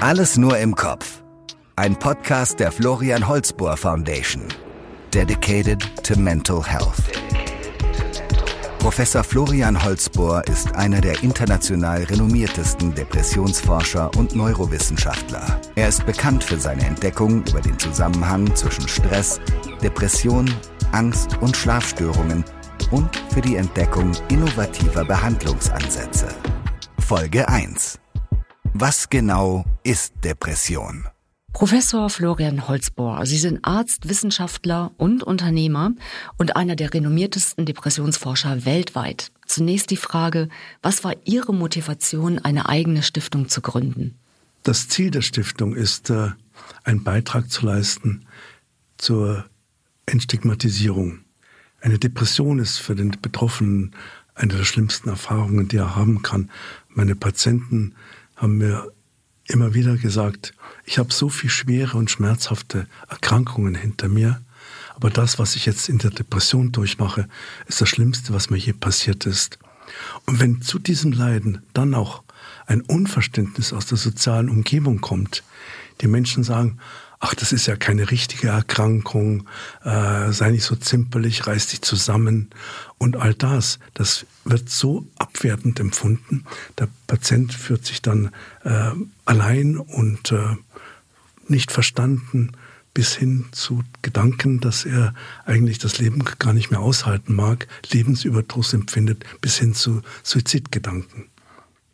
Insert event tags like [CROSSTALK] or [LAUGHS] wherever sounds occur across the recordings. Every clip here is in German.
Alles nur im Kopf. Ein Podcast der Florian Holzbohr Foundation. Dedicated to Mental Health. Professor Florian Holzbohr ist einer der international renommiertesten Depressionsforscher und Neurowissenschaftler. Er ist bekannt für seine Entdeckung über den Zusammenhang zwischen Stress, Depression, Angst und Schlafstörungen und für die Entdeckung innovativer Behandlungsansätze. Folge 1. Was genau ist Depression? Professor Florian Holzbohr, Sie sind Arzt, Wissenschaftler und Unternehmer und einer der renommiertesten Depressionsforscher weltweit. Zunächst die Frage, was war Ihre Motivation, eine eigene Stiftung zu gründen? Das Ziel der Stiftung ist, äh, einen Beitrag zu leisten zur Entstigmatisierung. Eine Depression ist für den Betroffenen eine der schlimmsten Erfahrungen, die er haben kann. Meine Patienten haben mir immer wieder gesagt, ich habe so viel schwere und schmerzhafte Erkrankungen hinter mir, aber das, was ich jetzt in der Depression durchmache, ist das Schlimmste, was mir je passiert ist. Und wenn zu diesem Leiden dann auch ein Unverständnis aus der sozialen Umgebung kommt, die Menschen sagen, ach, das ist ja keine richtige Erkrankung, äh, sei nicht so zimperlich, reiß dich zusammen und all das, das wird so abwertend empfunden. Der Patient fühlt sich dann äh, allein und äh, nicht verstanden bis hin zu Gedanken, dass er eigentlich das Leben gar nicht mehr aushalten mag, Lebensüberdruss empfindet, bis hin zu Suizidgedanken.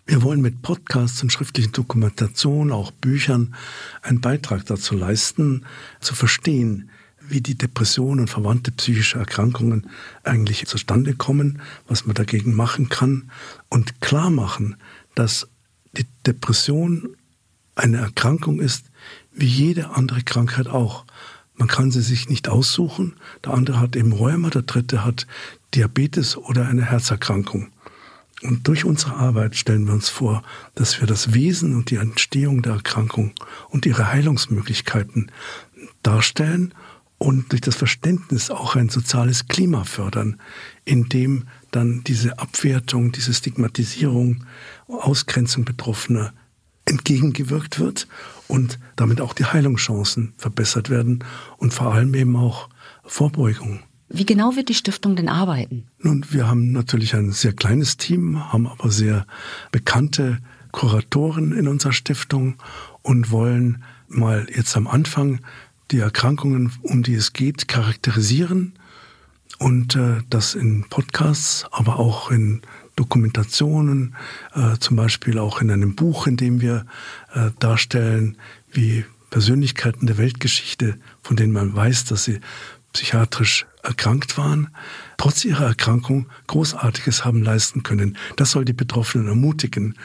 Wir wollen mit Podcasts und schriftlichen Dokumentationen, auch Büchern, einen Beitrag dazu leisten, zu verstehen, wie die Depression und verwandte psychische Erkrankungen eigentlich zustande kommen, was man dagegen machen kann und klar machen, dass die Depression eine Erkrankung ist, wie jede andere Krankheit auch. Man kann sie sich nicht aussuchen. Der andere hat eben Rheuma, der dritte hat Diabetes oder eine Herzerkrankung. Und durch unsere Arbeit stellen wir uns vor, dass wir das Wesen und die Entstehung der Erkrankung und ihre Heilungsmöglichkeiten darstellen und durch das Verständnis auch ein soziales Klima fördern, in dem dann diese Abwertung, diese Stigmatisierung, Ausgrenzung Betroffener entgegengewirkt wird und damit auch die Heilungschancen verbessert werden und vor allem eben auch Vorbeugung. Wie genau wird die Stiftung denn arbeiten? Nun, wir haben natürlich ein sehr kleines Team, haben aber sehr bekannte Kuratoren in unserer Stiftung und wollen mal jetzt am Anfang die Erkrankungen, um die es geht, charakterisieren und äh, das in Podcasts, aber auch in Dokumentationen, äh, zum Beispiel auch in einem Buch, in dem wir äh, darstellen, wie Persönlichkeiten der Weltgeschichte, von denen man weiß, dass sie psychiatrisch erkrankt waren, trotz ihrer Erkrankung Großartiges haben leisten können. Das soll die Betroffenen ermutigen,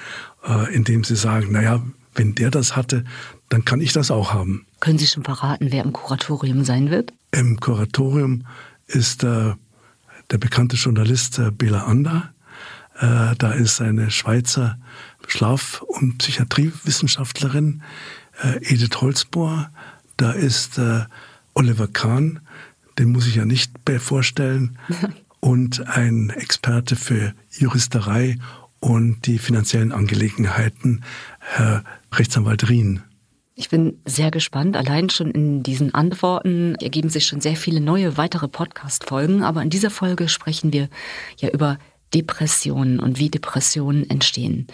äh, indem sie sagen, naja, wenn der das hatte, dann kann ich das auch haben. Können Sie schon verraten, wer im Kuratorium sein wird? Im Kuratorium ist äh, der bekannte Journalist äh, Bela Ander. Äh, da ist eine Schweizer Schlaf- und Psychiatriewissenschaftlerin, äh, Edith Holzbohr. Da ist äh, Oliver Kahn, den muss ich ja nicht vorstellen, [LAUGHS] und ein Experte für Juristerei und die finanziellen Angelegenheiten, Herr Rechtsanwalt Rien. Ich bin sehr gespannt. Allein schon in diesen Antworten ergeben sich schon sehr viele neue weitere Podcast-Folgen. Aber in dieser Folge sprechen wir ja über Depressionen und wie Depressionen entstehen.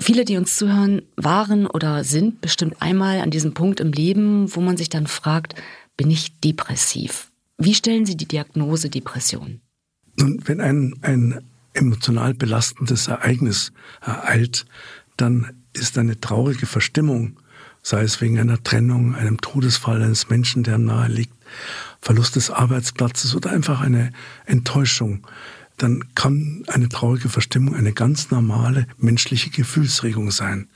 Viele, die uns zuhören, waren oder sind bestimmt einmal an diesem Punkt im Leben, wo man sich dann fragt, bin ich depressiv? Wie stellen Sie die Diagnose Depression? Nun, wenn ein, ein emotional belastendes Ereignis ereilt, dann ist eine traurige Verstimmung, sei es wegen einer Trennung, einem Todesfall eines Menschen, der nahe liegt, Verlust des Arbeitsplatzes oder einfach eine Enttäuschung, dann kann eine traurige Verstimmung eine ganz normale menschliche Gefühlsregung sein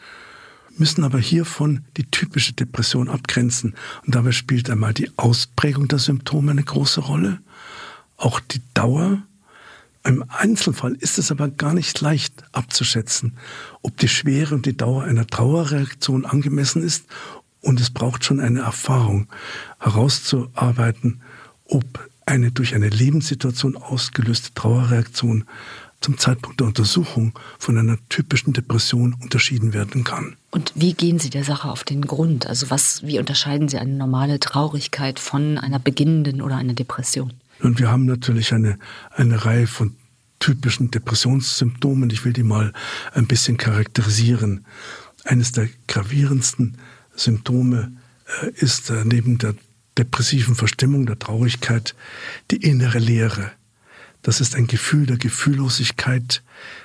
müssen aber hiervon die typische Depression abgrenzen. Und dabei spielt einmal die Ausprägung der Symptome eine große Rolle, auch die Dauer. Im Einzelfall ist es aber gar nicht leicht abzuschätzen, ob die Schwere und die Dauer einer Trauerreaktion angemessen ist. Und es braucht schon eine Erfahrung herauszuarbeiten, ob eine durch eine Lebenssituation ausgelöste Trauerreaktion zum Zeitpunkt der Untersuchung von einer typischen Depression unterschieden werden kann. Und wie gehen Sie der Sache auf den Grund? Also was, wie unterscheiden Sie eine normale Traurigkeit von einer beginnenden oder einer Depression? Und wir haben natürlich eine, eine Reihe von typischen Depressionssymptomen. Ich will die mal ein bisschen charakterisieren. Eines der gravierendsten Symptome äh, ist äh, neben der depressiven Verstimmung, der Traurigkeit, die innere Leere. Das ist ein Gefühl der Gefühllosigkeit.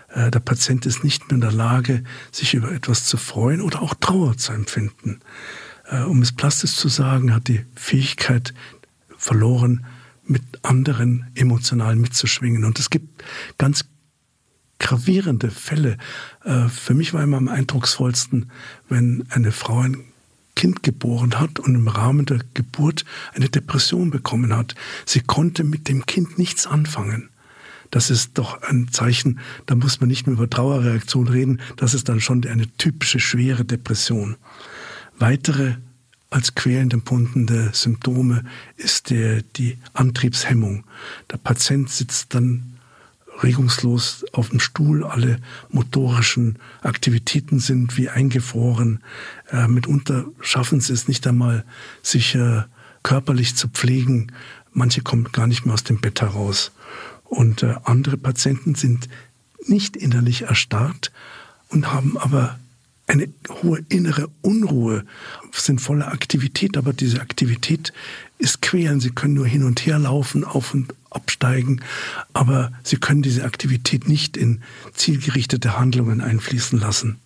Äh, der Patient ist nicht mehr in der Lage, sich über etwas zu freuen oder auch Trauer zu empfinden. Um es plastisch zu sagen, hat die Fähigkeit verloren, mit anderen emotional mitzuschwingen. Und es gibt ganz gravierende Fälle. Äh, für mich war immer am eindrucksvollsten, wenn eine Frau ein Kind geboren hat und im Rahmen der Geburt eine Depression bekommen hat. Sie konnte mit dem Kind nichts anfangen. Das ist doch ein Zeichen, da muss man nicht mehr über Trauerreaktion reden, das ist dann schon eine typische schwere Depression. Weitere als quälend empfundene Symptome ist der, die Antriebshemmung. Der Patient sitzt dann regungslos auf dem Stuhl, alle motorischen Aktivitäten sind wie eingefroren. Äh, mitunter schaffen sie es nicht einmal, sich äh, körperlich zu pflegen. Manche kommen gar nicht mehr aus dem Bett heraus. Und äh, andere Patienten sind nicht innerlich erstarrt und haben aber eine hohe innere Unruhe, sind voller Aktivität, aber diese Aktivität ist quälend. Sie können nur hin und her laufen, auf und absteigen, aber sie können diese Aktivität nicht in zielgerichtete Handlungen einfließen lassen.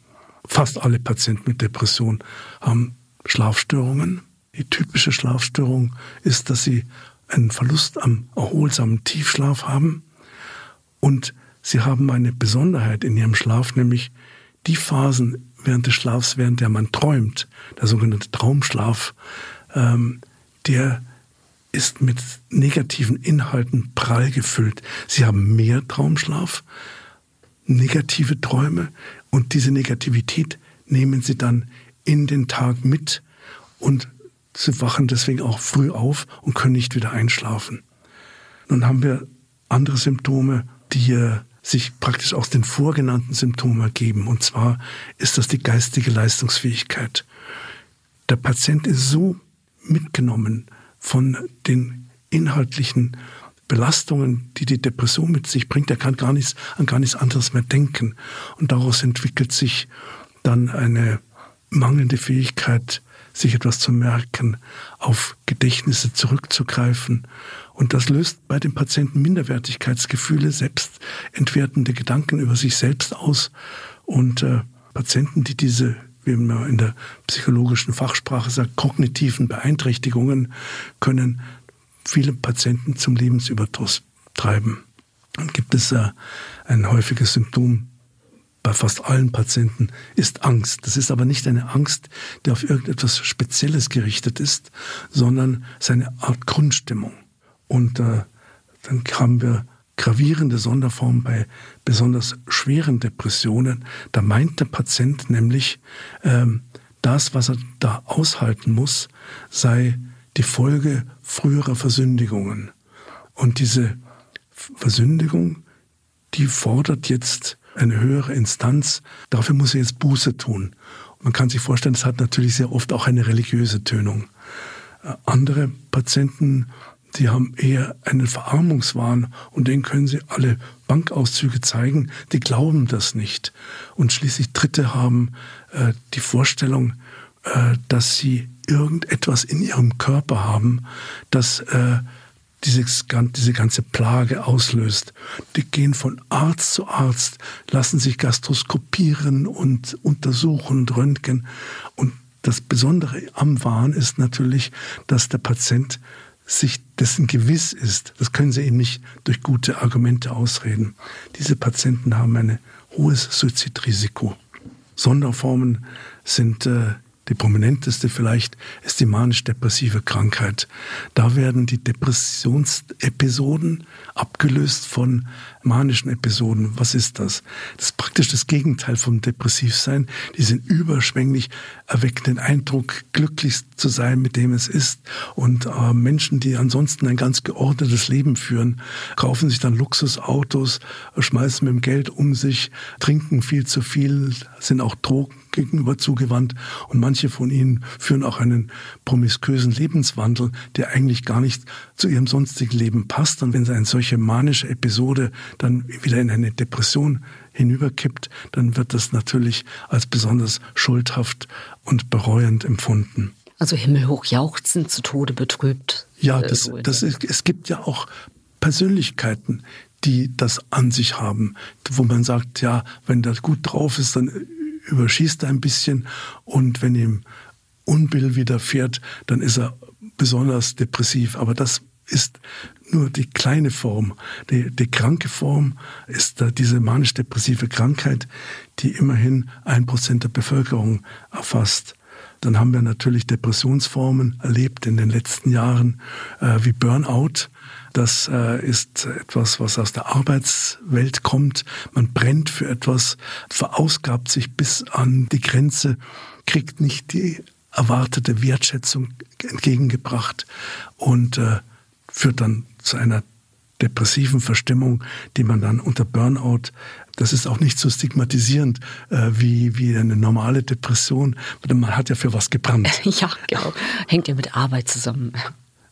Fast alle Patienten mit Depression haben Schlafstörungen. Die typische Schlafstörung ist, dass sie einen Verlust am erholsamen Tiefschlaf haben und sie haben eine Besonderheit in ihrem Schlaf, nämlich die Phasen während des Schlafs, während der man träumt, der sogenannte Traumschlaf, ähm, der ist mit negativen Inhalten prall gefüllt. Sie haben mehr Traumschlaf, negative Träume und diese Negativität nehmen sie dann in den Tag mit und sie wachen deswegen auch früh auf und können nicht wieder einschlafen. Nun haben wir andere Symptome, die sich praktisch aus den vorgenannten Symptomen ergeben. Und zwar ist das die geistige Leistungsfähigkeit. Der Patient ist so mitgenommen von den inhaltlichen Belastungen, die die Depression mit sich bringt, er kann gar nichts, an gar nichts anderes mehr denken. Und daraus entwickelt sich dann eine mangelnde Fähigkeit, sich etwas zu merken, auf Gedächtnisse zurückzugreifen und das löst bei den Patienten Minderwertigkeitsgefühle, selbstentwertende Gedanken über sich selbst aus. Und äh, Patienten, die diese, wie man in der psychologischen Fachsprache sagt, kognitiven Beeinträchtigungen, können viele Patienten zum Lebensüberdruss treiben. Dann gibt es äh, ein häufiges Symptom bei fast allen Patienten ist Angst. Das ist aber nicht eine Angst, die auf irgendetwas Spezielles gerichtet ist, sondern es ist eine Art Grundstimmung. Und äh, dann haben wir gravierende Sonderformen bei besonders schweren Depressionen. Da meint der Patient nämlich, ähm, das, was er da aushalten muss, sei die Folge früherer Versündigungen. Und diese Versündigung, die fordert jetzt eine höhere Instanz. Dafür muss er jetzt Buße tun. Man kann sich vorstellen, das hat natürlich sehr oft auch eine religiöse Tönung. Äh, andere Patienten die haben eher einen Verarmungswahn und den können sie alle Bankauszüge zeigen, die glauben das nicht. Und schließlich Dritte haben äh, die Vorstellung, äh, dass sie irgendetwas in ihrem Körper haben, das äh, dieses, diese ganze Plage auslöst. Die gehen von Arzt zu Arzt, lassen sich gastroskopieren und untersuchen und röntgen. Und das Besondere am Wahn ist natürlich, dass der Patient sich dessen gewiss ist, das können sie eben nicht durch gute Argumente ausreden. Diese Patienten haben ein hohes Suizidrisiko. Sonderformen sind äh, die prominenteste vielleicht ist die manisch-depressive Krankheit. Da werden die Depressionsepisoden abgelöst von manischen Episoden, was ist das? Das ist praktisch das Gegenteil vom Depressivsein. Die sind überschwänglich, erwecken den Eindruck, glücklich zu sein mit dem es ist. Und äh, Menschen, die ansonsten ein ganz geordnetes Leben führen, kaufen sich dann Luxusautos, schmeißen mit dem Geld um sich, trinken viel zu viel, sind auch Drogen gegenüber zugewandt und manche von ihnen führen auch einen promiskuösen Lebenswandel, der eigentlich gar nicht zu ihrem sonstigen Leben passt. Und wenn eine solche manische Episode dann wieder in eine Depression hinüberkippt, dann wird das natürlich als besonders schuldhaft und bereuend empfunden. Also himmelhoch jauchzend, zu Tode betrübt. Ja, äh, das, das ist, es gibt ja auch Persönlichkeiten, die das an sich haben, wo man sagt, ja, wenn der gut drauf ist, dann überschießt er ein bisschen und wenn ihm Unbill widerfährt, dann ist er besonders depressiv. Aber das ist nur die kleine Form. Die, die kranke Form ist diese manisch-depressive Krankheit, die immerhin ein Prozent der Bevölkerung erfasst. Dann haben wir natürlich Depressionsformen erlebt in den letzten Jahren, äh, wie Burnout. Das äh, ist etwas, was aus der Arbeitswelt kommt. Man brennt für etwas, verausgabt sich bis an die Grenze, kriegt nicht die erwartete Wertschätzung entgegengebracht und äh, führt dann zu einer depressiven Verstimmung, die man dann unter Burnout, das ist auch nicht so stigmatisierend äh, wie, wie eine normale Depression. Man hat ja für was gebrannt. [LAUGHS] Ja, genau. Hängt ja mit Arbeit zusammen.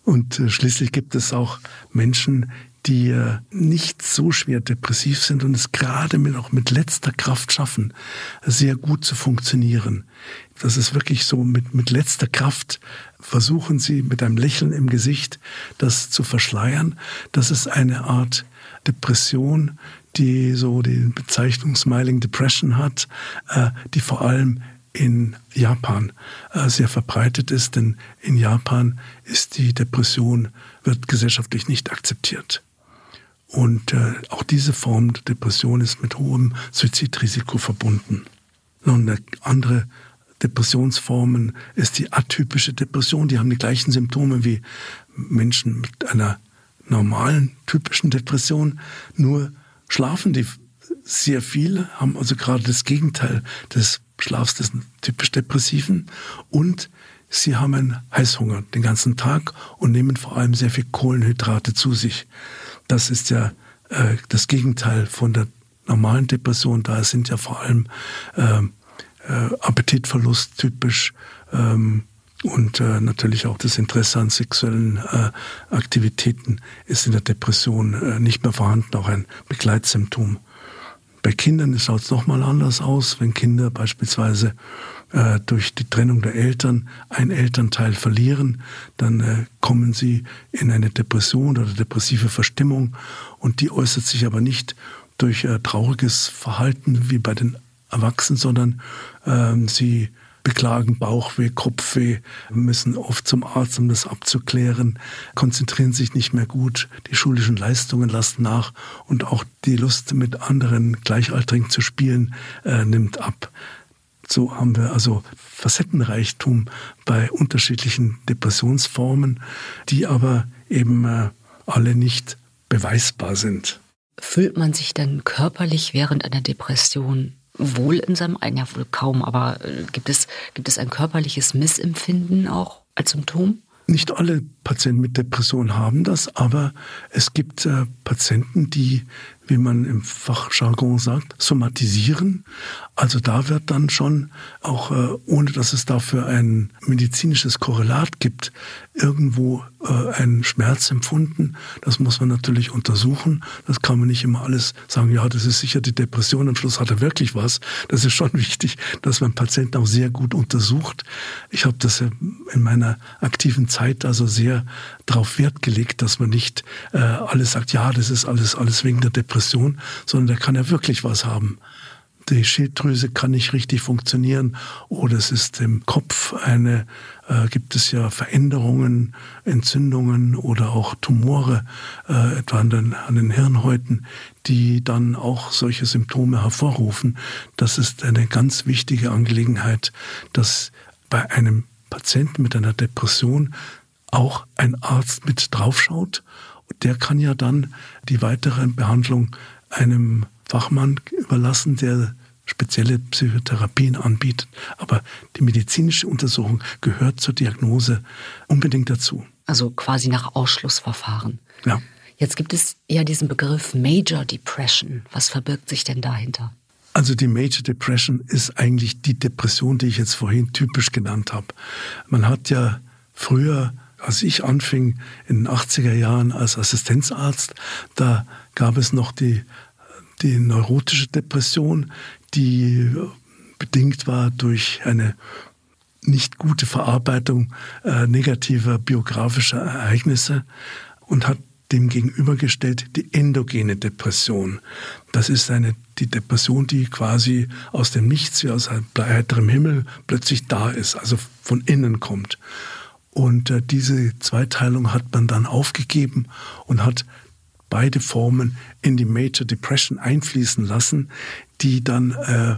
Und äh, schließlich gibt es auch Menschen, die äh, nicht so schwer depressiv sind und es gerade mit, auch mit letzter Kraft schaffen, sehr gut zu funktionieren. Das ist wirklich so, mit, mit letzter Kraft versuchen sie mit einem Lächeln im Gesicht das zu verschleiern. Das ist eine Art Depression, die so die Bezeichnung Smiling Depression hat, äh, die vor allem in Japan äh, sehr verbreitet ist, denn in Japan ist die Depression, wird gesellschaftlich nicht akzeptiert. Und äh, auch diese Form der Depression ist mit hohem Suizidrisiko verbunden. Nun, eine andere Depressionsformen ist die atypische Depression. Die haben die gleichen Symptome wie Menschen mit einer normalen, typischen Depression. Nur schlafen die sehr viel, haben also gerade das Gegenteil des Schlafs des typisch Depressiven und sie haben einen Heißhunger den ganzen Tag und nehmen vor allem sehr viel Kohlenhydrate zu sich. Das ist ja äh, das Gegenteil von der normalen Depression. Da sind ja vor allem äh, äh, Appetitverlust typisch ähm, und äh, natürlich auch das Interesse an sexuellen äh, Aktivitäten ist in der Depression äh, nicht mehr vorhanden, auch ein Begleitsymptom. Bei Kindern schaut es nochmal anders aus, wenn Kinder beispielsweise äh, durch die Trennung der Eltern ein Elternteil verlieren, dann äh, kommen sie in eine Depression oder depressive Verstimmung und die äußert sich aber nicht durch äh, trauriges Verhalten wie bei den Erwachsenen, sondern ähm, sie beklagen Bauchweh, Kopfweh, müssen oft zum Arzt, um das abzuklären, konzentrieren sich nicht mehr gut, die schulischen Leistungen lassen nach und auch die Lust mit anderen Gleichaltrigen zu spielen äh, nimmt ab. So haben wir also Facettenreichtum bei unterschiedlichen Depressionsformen, die aber eben äh, alle nicht beweisbar sind. Fühlt man sich dann körperlich während einer Depression wohl in seinem Ein, ja wohl kaum, aber äh, gibt es, gibt es ein körperliches Missempfinden auch als Symptom? Nicht alle Patienten mit Depression haben das, aber es gibt äh, Patienten, die wie man im Fachjargon sagt, somatisieren. Also da wird dann schon, auch äh, ohne dass es dafür ein medizinisches Korrelat gibt, irgendwo äh, ein Schmerz empfunden. Das muss man natürlich untersuchen. Das kann man nicht immer alles sagen, ja, das ist sicher die Depression, am Schluss hat er wirklich was. Das ist schon [LAUGHS] wichtig, dass man Patienten auch sehr gut untersucht. Ich habe das in meiner aktiven Zeit also sehr darauf Wert gelegt, dass man nicht äh, alles sagt, ja, das ist alles, alles wegen der Depression, sondern der kann ja wirklich was haben. Die Schilddrüse kann nicht richtig funktionieren oder es ist im Kopf eine, äh, gibt es ja Veränderungen, Entzündungen oder auch Tumore, äh, etwa an den, an den Hirnhäuten, die dann auch solche Symptome hervorrufen. Das ist eine ganz wichtige Angelegenheit, dass bei einem Patienten mit einer Depression auch ein Arzt mit draufschaut. Der kann ja dann die weitere Behandlung einem Fachmann überlassen, der spezielle Psychotherapien anbietet. Aber die medizinische Untersuchung gehört zur Diagnose unbedingt dazu. Also quasi nach Ausschlussverfahren. Ja. Jetzt gibt es ja diesen Begriff Major Depression. Was verbirgt sich denn dahinter? Also die Major Depression ist eigentlich die Depression, die ich jetzt vorhin typisch genannt habe. Man hat ja früher, als ich anfing in den 80er Jahren als Assistenzarzt, da gab es noch die, die neurotische Depression, die bedingt war durch eine nicht gute Verarbeitung äh, negativer biografischer Ereignisse und hat dem gegenübergestellt die endogene Depression. Das ist eine, die Depression, die quasi aus dem Nichts, wie aus heiterem Himmel plötzlich da ist, also von innen kommt. Und äh, diese Zweiteilung hat man dann aufgegeben und hat beide Formen in die Major Depression einfließen lassen, die dann äh,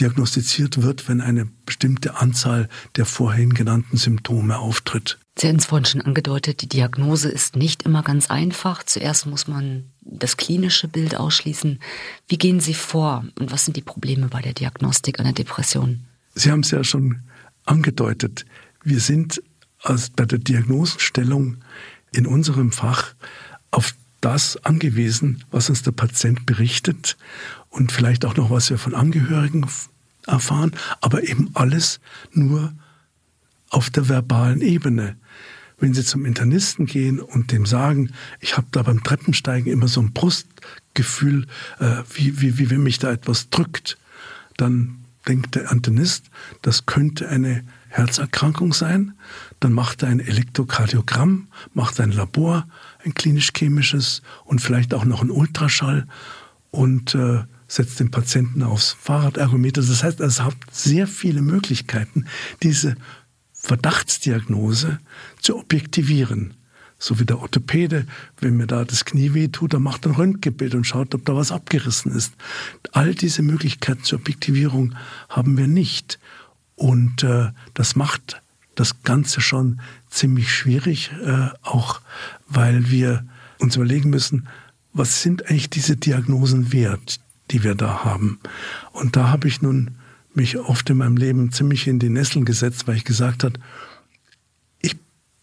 diagnostiziert wird, wenn eine bestimmte Anzahl der vorhin genannten Symptome auftritt. Sie haben es vorhin schon angedeutet, die Diagnose ist nicht immer ganz einfach. Zuerst muss man das klinische Bild ausschließen. Wie gehen Sie vor und was sind die Probleme bei der Diagnostik einer Depression? Sie haben es ja schon angedeutet. Wir sind als bei der Diagnosenstellung in unserem Fach auf das angewiesen, was uns der Patient berichtet und vielleicht auch noch, was wir von Angehörigen erfahren, aber eben alles nur auf der verbalen Ebene. Wenn Sie zum Internisten gehen und dem sagen, ich habe da beim Treppensteigen immer so ein Brustgefühl, äh, wie, wie, wie wenn mich da etwas drückt, dann denkt der Internist, das könnte eine Herzerkrankung sein. Dann macht er ein Elektrokardiogramm, macht ein Labor, ein klinisch-chemisches und vielleicht auch noch ein Ultraschall und äh, setzt den Patienten aufs Fahrradergometer. Das heißt, es hat sehr viele Möglichkeiten, diese Verdachtsdiagnose zu objektivieren. So wie der Orthopäde, wenn mir da das Knie weh tut, dann macht ein Röntgenbild und schaut, ob da was abgerissen ist. All diese Möglichkeiten zur Objektivierung haben wir nicht. Und äh, das macht das Ganze schon ziemlich schwierig, äh, auch weil wir uns überlegen müssen, was sind eigentlich diese Diagnosen wert, die wir da haben. Und da habe ich nun mich oft in meinem Leben ziemlich in die Nesseln gesetzt, weil ich gesagt habe, ich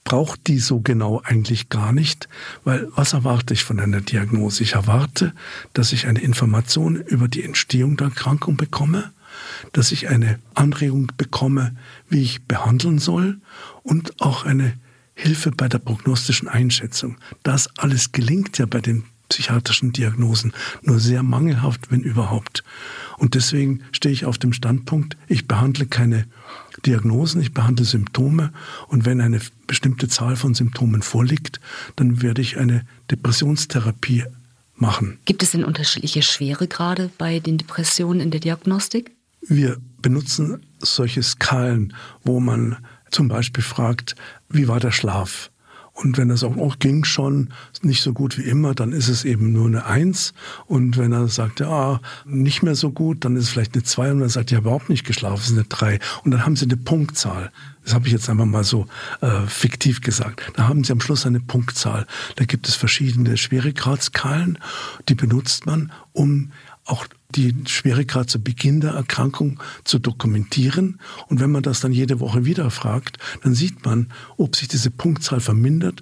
brauche die so genau eigentlich gar nicht, weil was erwarte ich von einer Diagnose? Ich erwarte, dass ich eine Information über die Entstehung der Erkrankung bekomme, dass ich eine Anregung bekomme, wie ich behandeln soll und auch eine Hilfe bei der prognostischen Einschätzung. Das alles gelingt ja bei den psychiatrischen Diagnosen nur sehr mangelhaft, wenn überhaupt. Und deswegen stehe ich auf dem Standpunkt, ich behandle keine Diagnosen, ich behandle Symptome und wenn eine bestimmte Zahl von Symptomen vorliegt, dann werde ich eine Depressionstherapie machen. Gibt es denn unterschiedliche Schweregrade bei den Depressionen in der Diagnostik? Wir benutzen solche Skalen, wo man zum Beispiel fragt, wie war der Schlaf? Und wenn er sagt, oh, ging schon nicht so gut wie immer, dann ist es eben nur eine Eins. Und wenn er sagt, ja, nicht mehr so gut, dann ist es vielleicht eine Zwei. Und er sagt, ja, überhaupt nicht geschlafen, es ist eine Drei. Und dann haben sie eine Punktzahl. Das habe ich jetzt einfach mal so äh, fiktiv gesagt. Da haben sie am Schluss eine Punktzahl. Da gibt es verschiedene Schweregradsskalen, die benutzt man, um auch die Schweregrad zu Beginn der Erkrankung zu dokumentieren. Und wenn man das dann jede Woche wieder fragt, dann sieht man, ob sich diese Punktzahl vermindert.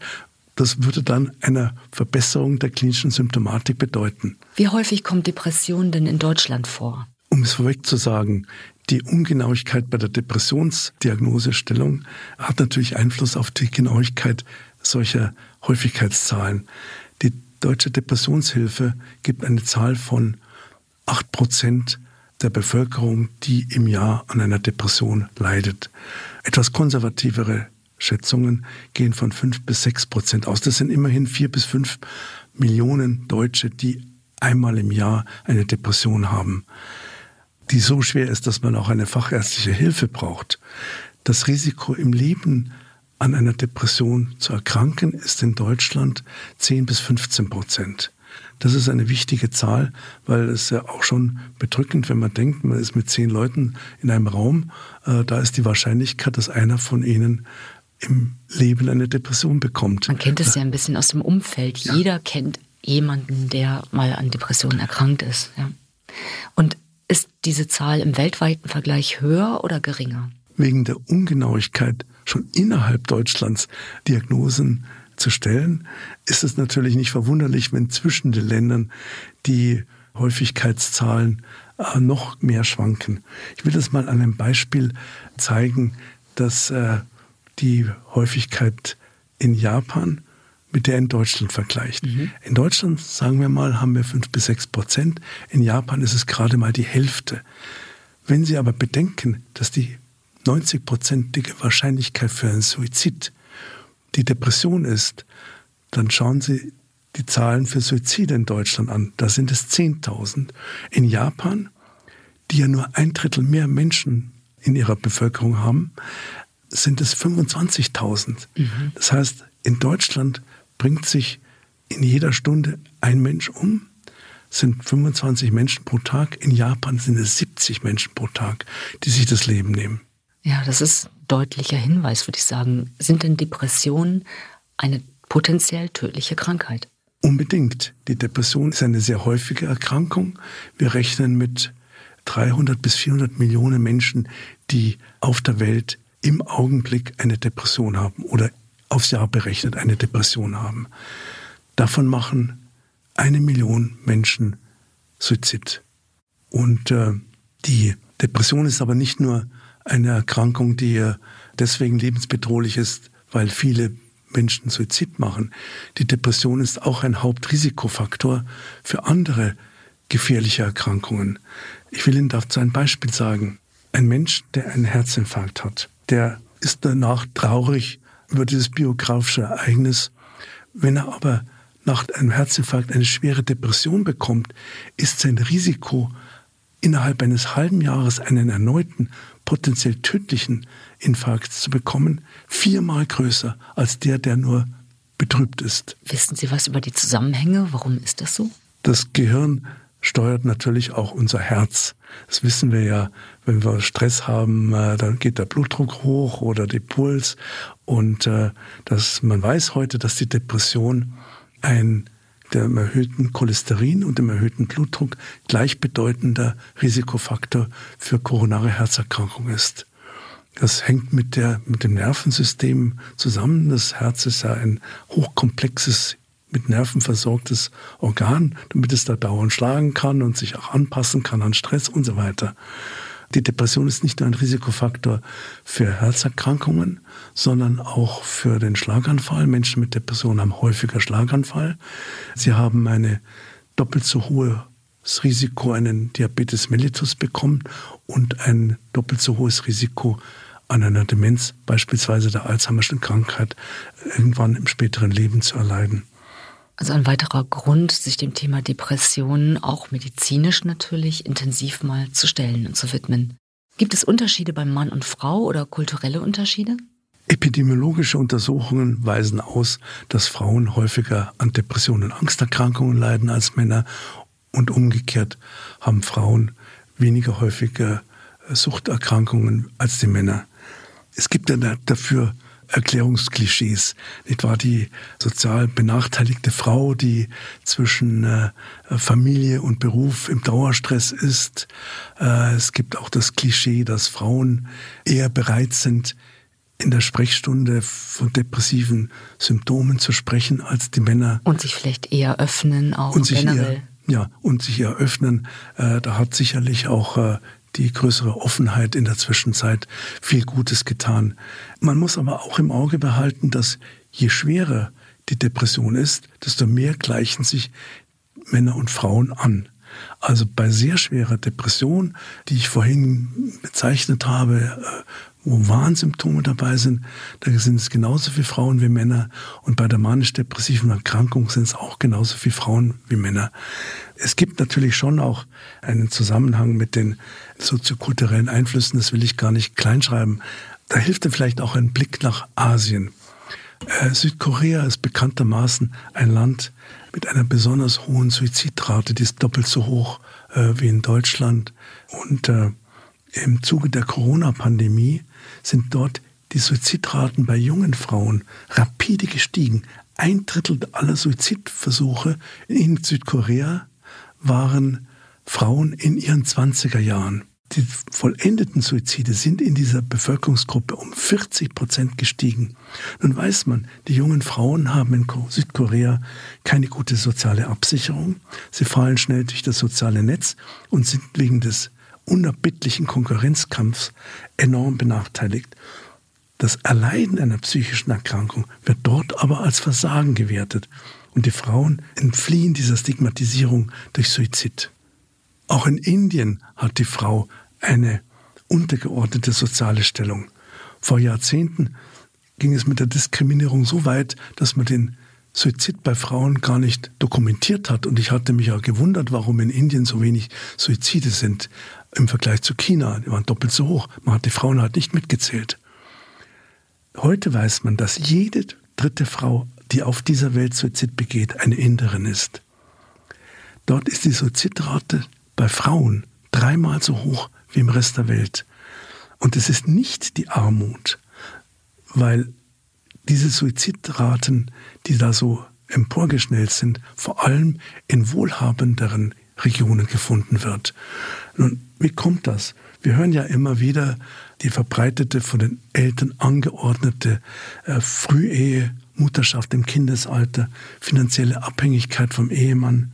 Das würde dann eine Verbesserung der klinischen Symptomatik bedeuten. Wie häufig kommt Depression denn in Deutschland vor? Um es vorweg zu sagen, die Ungenauigkeit bei der Depressionsdiagnosestellung hat natürlich Einfluss auf die Genauigkeit solcher Häufigkeitszahlen. Die Deutsche Depressionshilfe gibt eine Zahl von acht Prozent der Bevölkerung, die im Jahr an einer Depression leidet. Etwas konservativere Schätzungen gehen von fünf bis sechs Prozent aus. Das sind immerhin vier bis fünf Millionen Deutsche, die einmal im Jahr eine Depression haben, die so schwer ist, dass man auch eine fachärztliche Hilfe braucht. Das Risiko im Leben an einer Depression zu erkranken ist in Deutschland 10 bis 15 Prozent. Das ist eine wichtige Zahl, weil es ja auch schon bedrückend, wenn man denkt, man ist mit zehn Leuten in einem Raum, äh, da ist die Wahrscheinlichkeit, dass einer von ihnen im Leben eine Depression bekommt. Man kennt es ja ein bisschen aus dem Umfeld. Ja. Jeder kennt jemanden, der mal an Depressionen erkrankt ist. Ja. Und ist diese Zahl im weltweiten Vergleich höher oder geringer? Wegen der Ungenauigkeit schon innerhalb Deutschlands Diagnosen zu stellen, ist es natürlich nicht verwunderlich, wenn zwischen den Ländern die Häufigkeitszahlen äh, noch mehr schwanken. Ich will das mal an einem Beispiel zeigen, dass äh, die Häufigkeit in Japan mit der in Deutschland vergleicht. Mhm. In Deutschland, sagen wir mal, haben wir fünf bis sechs Prozent. In Japan ist es gerade mal die Hälfte. Wenn Sie aber bedenken, dass die 90-prozentige Wahrscheinlichkeit für einen Suizid die Depression ist, dann schauen Sie die Zahlen für Suizide in Deutschland an. Da sind es 10.000. In Japan, die ja nur ein Drittel mehr Menschen in ihrer Bevölkerung haben, sind es 25.000. Mhm. Das heißt, in Deutschland bringt sich in jeder Stunde ein Mensch um, sind 25 Menschen pro Tag. In Japan sind es 70 Menschen pro Tag, die sich das Leben nehmen. Ja, das ist deutlicher Hinweis, würde ich sagen. Sind denn Depressionen eine potenziell tödliche Krankheit? Unbedingt. Die Depression ist eine sehr häufige Erkrankung. Wir rechnen mit 300 bis 400 Millionen Menschen, die auf der Welt im Augenblick eine Depression haben oder aufs Jahr berechnet eine Depression haben. Davon machen eine Million Menschen Suizid. Und äh, die Depression ist aber nicht nur eine Erkrankung, die deswegen lebensbedrohlich ist, weil viele Menschen Suizid machen. Die Depression ist auch ein Hauptrisikofaktor für andere gefährliche Erkrankungen. Ich will Ihnen dazu ein Beispiel sagen. Ein Mensch, der einen Herzinfarkt hat, der ist danach traurig über dieses biografische Ereignis. Wenn er aber nach einem Herzinfarkt eine schwere Depression bekommt, ist sein Risiko, innerhalb eines halben Jahres einen erneuten, potenziell tödlichen Infarkt zu bekommen, viermal größer als der, der nur betrübt ist. Wissen Sie was über die Zusammenhänge? Warum ist das so? Das Gehirn steuert natürlich auch unser Herz. Das wissen wir ja, wenn wir Stress haben, äh, dann geht der Blutdruck hoch oder der Puls. Und äh, das, man weiß heute, dass die Depression ein dem erhöhten Cholesterin und dem erhöhten Blutdruck gleichbedeutender Risikofaktor für koronare Herzerkrankung ist. Das hängt mit, der, mit dem Nervensystem zusammen. Das Herz ist ja ein hochkomplexes mit Nerven versorgtes Organ, damit es da dauernd schlagen kann und sich auch anpassen kann an Stress und so weiter. Die Depression ist nicht nur ein Risikofaktor für Herzerkrankungen, sondern auch für den Schlaganfall. Menschen mit Depression haben häufiger Schlaganfall. Sie haben eine doppelt so hohes Risiko, einen Diabetes mellitus bekommen und ein doppelt so hohes Risiko an einer Demenz, beispielsweise der Alzheimerschen Krankheit, irgendwann im späteren Leben zu erleiden. Also ein weiterer Grund, sich dem Thema Depressionen auch medizinisch natürlich intensiv mal zu stellen und zu widmen. Gibt es Unterschiede beim Mann und Frau oder kulturelle Unterschiede? Epidemiologische Untersuchungen weisen aus, dass Frauen häufiger an Depressionen und Angsterkrankungen leiden als Männer und umgekehrt haben Frauen weniger häufige Suchterkrankungen als die Männer. Es gibt ja dafür Erklärungsklischees. Nicht wahr? Die sozial benachteiligte Frau, die zwischen äh, Familie und Beruf im Dauerstress ist. Äh, es gibt auch das Klischee, dass Frauen eher bereit sind, in der Sprechstunde von depressiven Symptomen zu sprechen als die Männer. Und sich vielleicht eher öffnen auch und sich generell. Eher, ja, und sich eher öffnen. Äh, da hat sicherlich auch äh, die größere Offenheit in der Zwischenzeit viel Gutes getan. Man muss aber auch im Auge behalten, dass je schwerer die Depression ist, desto mehr gleichen sich Männer und Frauen an. Also bei sehr schwerer Depression, die ich vorhin bezeichnet habe, äh, wo Warnsymptome dabei sind, da sind es genauso viele Frauen wie Männer. Und bei der manisch-depressiven Erkrankung sind es auch genauso viele Frauen wie Männer. Es gibt natürlich schon auch einen Zusammenhang mit den soziokulturellen Einflüssen, das will ich gar nicht kleinschreiben. Da hilft dir vielleicht auch ein Blick nach Asien. Äh, Südkorea ist bekanntermaßen ein Land mit einer besonders hohen Suizidrate, die ist doppelt so hoch äh, wie in Deutschland. Und äh, im Zuge der Corona-Pandemie sind dort die Suizidraten bei jungen Frauen rapide gestiegen. Ein Drittel aller Suizidversuche in Südkorea waren Frauen in ihren 20er Jahren. Die vollendeten Suizide sind in dieser Bevölkerungsgruppe um 40 Prozent gestiegen. Nun weiß man, die jungen Frauen haben in Südkorea keine gute soziale Absicherung. Sie fallen schnell durch das soziale Netz und sind wegen des unerbittlichen Konkurrenzkampfs enorm benachteiligt. Das Erleiden einer psychischen Erkrankung wird dort aber als Versagen gewertet und die Frauen entfliehen dieser Stigmatisierung durch Suizid. Auch in Indien hat die Frau eine untergeordnete soziale Stellung. Vor Jahrzehnten ging es mit der Diskriminierung so weit, dass man den Suizid bei Frauen gar nicht dokumentiert hat. Und ich hatte mich auch gewundert, warum in Indien so wenig Suizide sind im Vergleich zu China. Die waren doppelt so hoch. Man hat die Frauen halt nicht mitgezählt. Heute weiß man, dass jede dritte Frau, die auf dieser Welt Suizid begeht, eine Inderin ist. Dort ist die Suizidrate bei Frauen dreimal so hoch wie im Rest der Welt. Und es ist nicht die Armut, weil diese Suizidraten, die da so emporgeschnellt sind, vor allem in wohlhabenderen Regionen gefunden wird. Nun, wie kommt das? Wir hören ja immer wieder die verbreitete, von den Eltern angeordnete äh, Frühehe, Mutterschaft im Kindesalter, finanzielle Abhängigkeit vom Ehemann,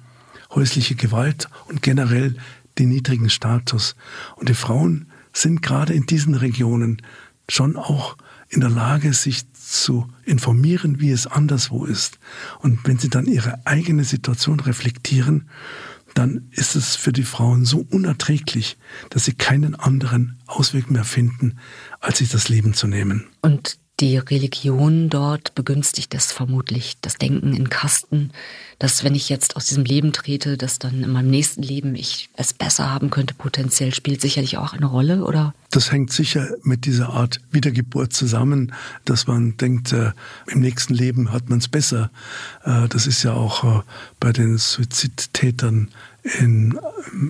häusliche Gewalt und generell den niedrigen Status. Und die Frauen sind gerade in diesen Regionen schon auch in der Lage, sich zu informieren, wie es anderswo ist. Und wenn sie dann ihre eigene Situation reflektieren, dann ist es für die Frauen so unerträglich, dass sie keinen anderen Ausweg mehr finden, als sich das Leben zu nehmen. Und die Religion dort begünstigt es vermutlich, das Denken in Kasten, dass wenn ich jetzt aus diesem Leben trete, dass dann in meinem nächsten Leben ich es besser haben könnte, potenziell spielt sicherlich auch eine Rolle, oder? Das hängt sicher mit dieser Art Wiedergeburt zusammen, dass man denkt, äh, im nächsten Leben hat man es besser. Äh, das ist ja auch äh, bei den Suizidtätern im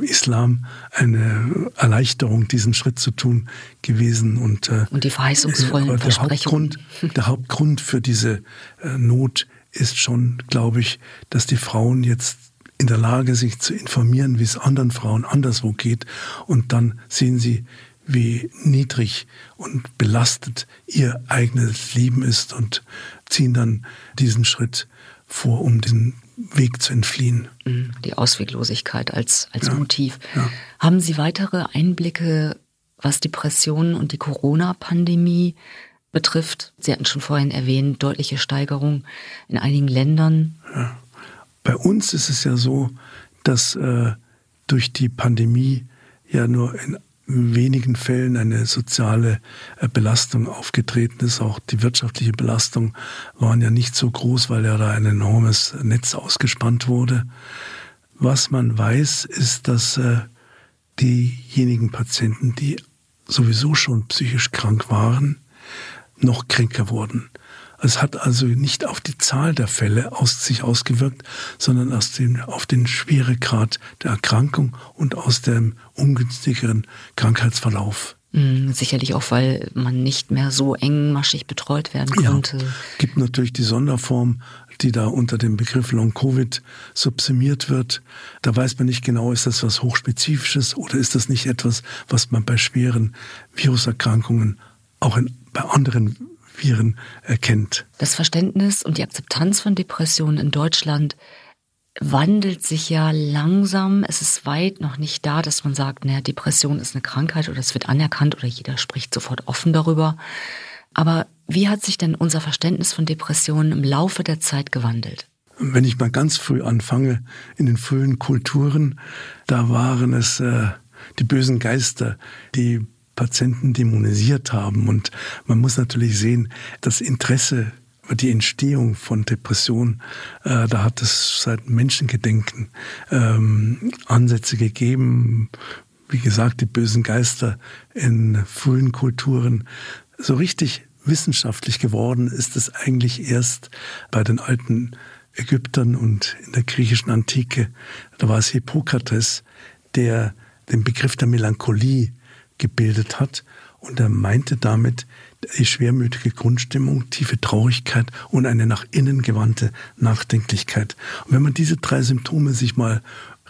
Islam eine Erleichterung, diesen Schritt zu tun gewesen. Und, äh, und die verheißungsvollen der Hauptgrund, der Hauptgrund für diese äh, Not ist schon, glaube ich, dass die Frauen jetzt in der Lage, sich zu informieren, wie es anderen Frauen anderswo geht. Und dann sehen sie, wie niedrig und belastet ihr eigenes Leben ist und ziehen dann diesen Schritt vor, um den Weg zu entfliehen. Mhm. Die Ausweglosigkeit als, als ja, Motiv. Ja. Haben Sie weitere Einblicke, was Depressionen und die Corona-Pandemie betrifft? Sie hatten schon vorhin erwähnt, deutliche Steigerung in einigen Ländern. Ja. Bei uns ist es ja so, dass äh, durch die Pandemie ja nur in wenigen Fällen eine soziale äh, Belastung aufgetreten ist. Auch die wirtschaftliche Belastung waren ja nicht so groß, weil ja da ein enormes Netz ausgespannt wurde. Was man weiß, ist, dass äh, diejenigen Patienten, die sowieso schon psychisch krank waren, noch kränker wurden. Es hat also nicht auf die Zahl der Fälle aus sich ausgewirkt, sondern aus dem, auf den Schweregrad der Erkrankung und aus dem ungünstigeren Krankheitsverlauf. Mhm, sicherlich auch, weil man nicht mehr so engmaschig betreut werden konnte. Ja, gibt natürlich die Sonderform, die da unter dem Begriff Long-Covid subsumiert wird. Da weiß man nicht genau, ist das was Hochspezifisches oder ist das nicht etwas, was man bei schweren Viruserkrankungen auch in, bei anderen Viren erkennt. Das Verständnis und die Akzeptanz von Depressionen in Deutschland wandelt sich ja langsam. Es ist weit noch nicht da, dass man sagt, naja, Depression ist eine Krankheit oder es wird anerkannt oder jeder spricht sofort offen darüber. Aber wie hat sich denn unser Verständnis von Depressionen im Laufe der Zeit gewandelt? Wenn ich mal ganz früh anfange, in den frühen Kulturen, da waren es äh, die bösen Geister, die Patienten dämonisiert haben. Und man muss natürlich sehen, das Interesse die Entstehung von Depressionen, äh, da hat es seit Menschengedenken ähm, Ansätze gegeben. Wie gesagt, die bösen Geister in frühen Kulturen. So richtig wissenschaftlich geworden ist es eigentlich erst bei den alten Ägyptern und in der griechischen Antike. Da war es Hippokrates, der den Begriff der Melancholie gebildet hat. Und er meinte damit die schwermütige Grundstimmung, tiefe Traurigkeit und eine nach innen gewandte Nachdenklichkeit. Und wenn man diese drei Symptome sich mal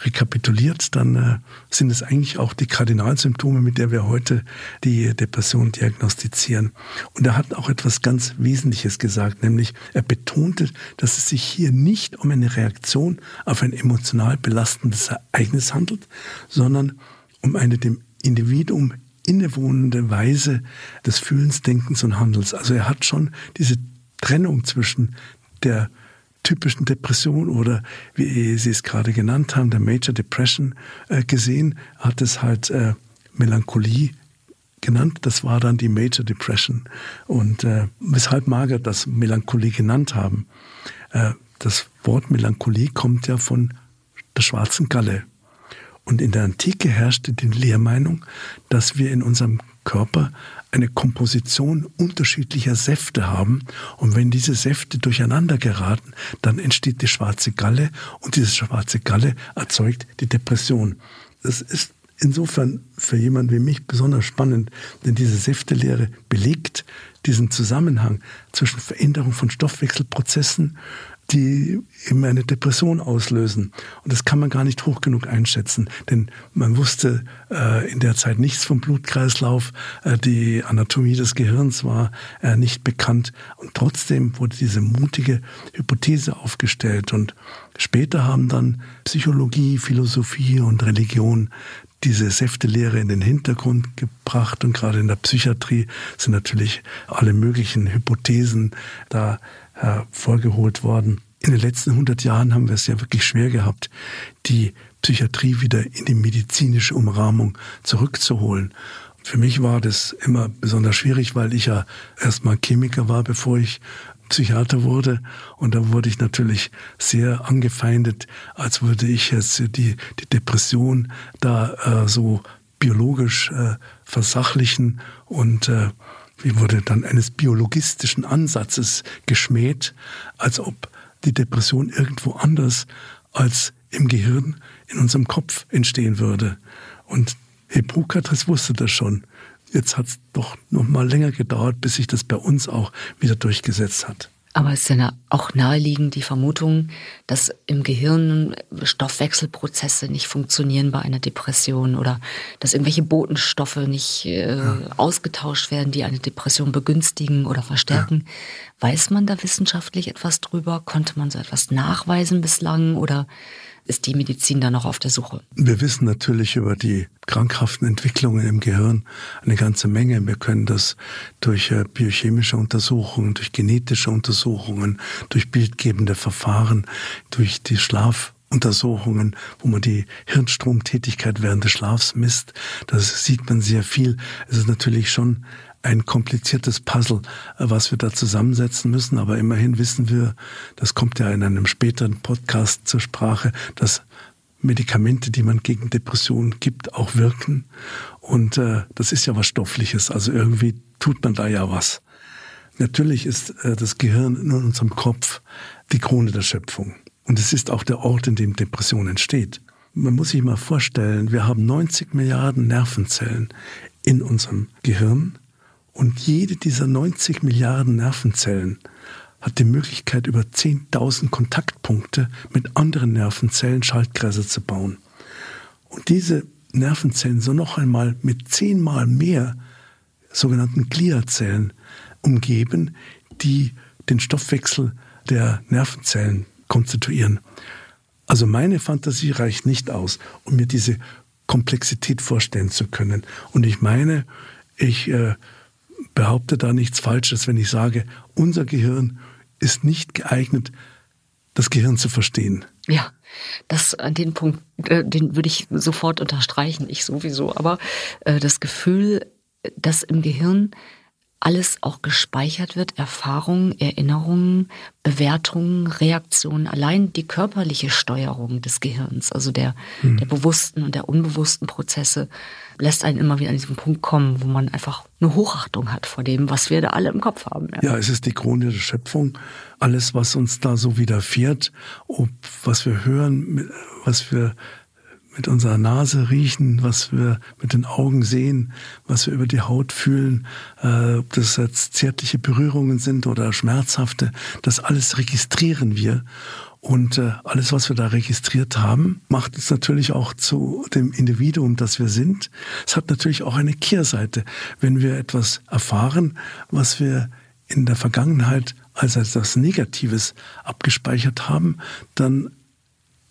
rekapituliert, dann äh, sind es eigentlich auch die Kardinalsymptome, mit der wir heute die Depression diagnostizieren. Und er hat auch etwas ganz Wesentliches gesagt, nämlich er betonte, dass es sich hier nicht um eine Reaktion auf ein emotional belastendes Ereignis handelt, sondern um eine dem Individuum innewohnende Weise des Fühlens, Denkens und Handels. Also er hat schon diese Trennung zwischen der typischen Depression oder wie Sie es gerade genannt haben, der Major Depression äh, gesehen, hat es halt äh, Melancholie genannt. Das war dann die Major Depression. Und äh, weshalb mag er das Melancholie genannt haben? Äh, das Wort Melancholie kommt ja von der schwarzen Galle. Und in der Antike herrschte die Lehrmeinung, dass wir in unserem Körper eine Komposition unterschiedlicher Säfte haben. Und wenn diese Säfte durcheinander geraten, dann entsteht die schwarze Galle und diese schwarze Galle erzeugt die Depression. Das ist insofern für jemanden wie mich besonders spannend, denn diese Säftelehre belegt diesen Zusammenhang zwischen Veränderung von Stoffwechselprozessen, die eben eine Depression auslösen. Und das kann man gar nicht hoch genug einschätzen, denn man wusste äh, in der Zeit nichts vom Blutkreislauf, äh, die Anatomie des Gehirns war äh, nicht bekannt. Und trotzdem wurde diese mutige Hypothese aufgestellt. Und später haben dann Psychologie, Philosophie und Religion diese Säftelehre in den Hintergrund gebracht. Und gerade in der Psychiatrie sind natürlich alle möglichen Hypothesen da hervorgeholt worden. In den letzten 100 Jahren haben wir es ja wirklich schwer gehabt, die Psychiatrie wieder in die medizinische Umrahmung zurückzuholen. Für mich war das immer besonders schwierig, weil ich ja erstmal Chemiker war, bevor ich Psychiater wurde. Und da wurde ich natürlich sehr angefeindet, als würde ich jetzt die, die Depression da äh, so biologisch äh, versachlichen und äh, wie wurde dann eines biologistischen Ansatzes geschmäht, als ob die Depression irgendwo anders als im Gehirn, in unserem Kopf entstehen würde. Und Hippokrates wusste das schon. Jetzt hat es doch noch mal länger gedauert, bis sich das bei uns auch wieder durchgesetzt hat. Aber es ist ja auch naheliegend die Vermutung, dass im Gehirn Stoffwechselprozesse nicht funktionieren bei einer Depression oder dass irgendwelche Botenstoffe nicht äh, ja. ausgetauscht werden, die eine Depression begünstigen oder verstärken. Ja. Weiß man da wissenschaftlich etwas drüber? Konnte man so etwas nachweisen bislang oder ist die Medizin da noch auf der Suche? Wir wissen natürlich über die krankhaften Entwicklungen im Gehirn eine ganze Menge. Wir können das durch äh, biochemische Untersuchungen, durch genetische Untersuchungen, durch bildgebende Verfahren, durch die Schlaf Untersuchungen, wo man die Hirnstromtätigkeit während des Schlafs misst. Das sieht man sehr viel. Es ist natürlich schon ein kompliziertes Puzzle, äh, was wir da zusammensetzen müssen. Aber immerhin wissen wir, das kommt ja in einem späteren Podcast zur Sprache, dass Medikamente, die man gegen Depressionen gibt, auch wirken. Und äh, das ist ja was Stoffliches. Also irgendwie tut man da ja was. Natürlich ist äh, das Gehirn in unserem Kopf die Krone der Schöpfung. Und es ist auch der Ort, in dem Depression entsteht. Man muss sich mal vorstellen, wir haben 90 Milliarden Nervenzellen in unserem Gehirn und jede dieser 90 Milliarden Nervenzellen hat die Möglichkeit, über 10.000 Kontaktpunkte mit anderen Nervenzellen Schaltkreise zu bauen. Und diese Nervenzellen so noch einmal mit zehnmal mehr sogenannten Gliazellen umgeben, die den Stoffwechsel der Nervenzellen konstituieren. Also meine Fantasie reicht nicht aus, um mir diese Komplexität vorstellen zu können. Und ich meine, ich äh, behaupte da nichts Falsches, wenn ich sage, unser Gehirn ist nicht geeignet, das Gehirn zu verstehen. Ja, das an den Punkt, äh, den würde ich sofort unterstreichen, ich sowieso. Aber äh, das Gefühl, dass im Gehirn alles auch gespeichert wird, Erfahrungen, Erinnerungen, Bewertungen, Reaktionen, allein die körperliche Steuerung des Gehirns, also der, hm. der bewussten und der unbewussten Prozesse, lässt einen immer wieder an diesen Punkt kommen, wo man einfach eine Hochachtung hat vor dem, was wir da alle im Kopf haben. Ja, ja es ist die Krone der Schöpfung. Alles, was uns da so widerfährt, ob was wir hören, was wir mit unserer Nase riechen, was wir mit den Augen sehen, was wir über die Haut fühlen, äh, ob das jetzt zärtliche Berührungen sind oder schmerzhafte, das alles registrieren wir. Und äh, alles, was wir da registriert haben, macht uns natürlich auch zu dem Individuum, das wir sind. Es hat natürlich auch eine Kehrseite. Wenn wir etwas erfahren, was wir in der Vergangenheit als etwas Negatives abgespeichert haben, dann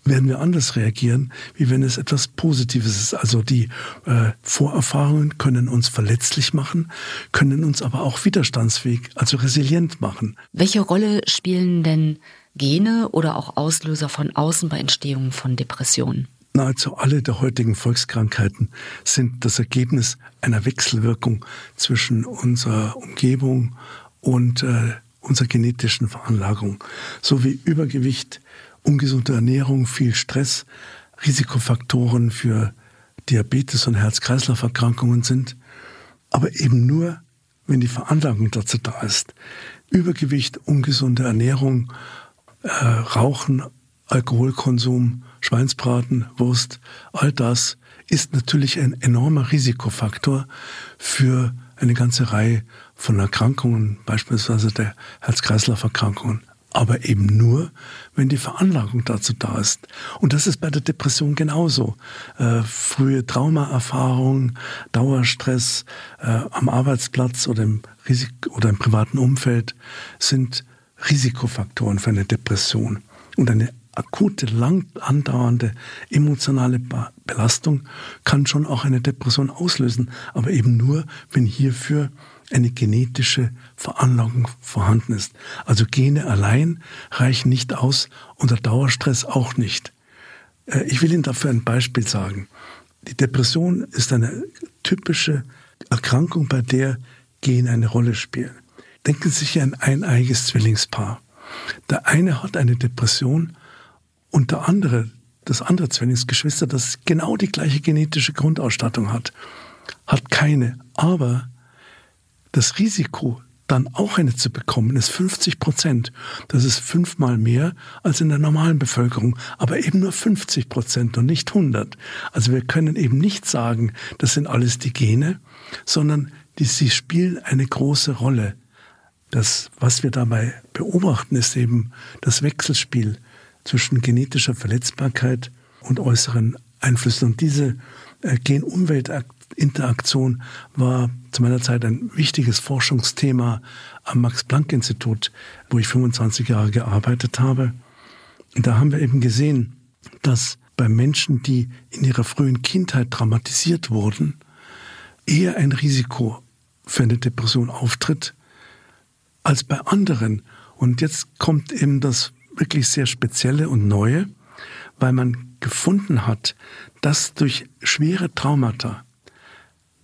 werden wir anders reagieren, wie wenn es etwas Positives ist. Also die äh, Vorerfahrungen können uns verletzlich machen, können uns aber auch widerstandsfähig, also resilient machen. Welche Rolle spielen denn Gene oder auch Auslöser von außen bei Entstehung von Depressionen? Nahezu alle der heutigen Volkskrankheiten sind das Ergebnis einer Wechselwirkung zwischen unserer Umgebung und äh, unserer genetischen Veranlagung, so wie Übergewicht, ungesunde Ernährung, viel Stress, Risikofaktoren für Diabetes und Herz-Kreislauf-Erkrankungen sind, aber eben nur, wenn die Veranlagung dazu da ist. Übergewicht, ungesunde Ernährung, äh, Rauchen, Alkoholkonsum, Schweinsbraten, Wurst, all das ist natürlich ein enormer Risikofaktor für eine ganze Reihe von Erkrankungen, beispielsweise der Herz-Kreislauf-Erkrankungen aber eben nur, wenn die Veranlagung dazu da ist. Und das ist bei der Depression genauso. Äh, frühe Traumaerfahrungen, Dauerstress äh, am Arbeitsplatz oder im, Risik oder im privaten Umfeld sind Risikofaktoren für eine Depression. Und eine akute, lang andauernde emotionale Belastung kann schon auch eine Depression auslösen, aber eben nur, wenn hierfür eine genetische Veranlagung vorhanden ist. Also Gene allein reichen nicht aus und der Dauerstress auch nicht. Äh, ich will Ihnen dafür ein Beispiel sagen. Die Depression ist eine typische Erkrankung, bei der Gene eine Rolle spielen. Denken Sie sich an ein eiges Zwillingspaar. Der eine hat eine Depression und der andere, das andere Zwillingsgeschwister, das genau die gleiche genetische Grundausstattung hat, hat keine. Aber das Risiko, dann auch eine zu bekommen, ist 50 Prozent. Das ist fünfmal mehr als in der normalen Bevölkerung, aber eben nur 50 Prozent und nicht 100. Also wir können eben nicht sagen, das sind alles die Gene, sondern die, sie spielen eine große Rolle. Das, was wir dabei beobachten, ist eben das Wechselspiel zwischen genetischer Verletzbarkeit und äußeren Einflüssen. Und diese Gen-Umwelt-Interaktion war zu meiner Zeit ein wichtiges Forschungsthema am Max-Planck-Institut, wo ich 25 Jahre gearbeitet habe. Und da haben wir eben gesehen, dass bei Menschen, die in ihrer frühen Kindheit traumatisiert wurden, eher ein Risiko für eine Depression auftritt als bei anderen. Und jetzt kommt eben das wirklich sehr Spezielle und Neue, weil man gefunden hat, dass durch schwere Traumata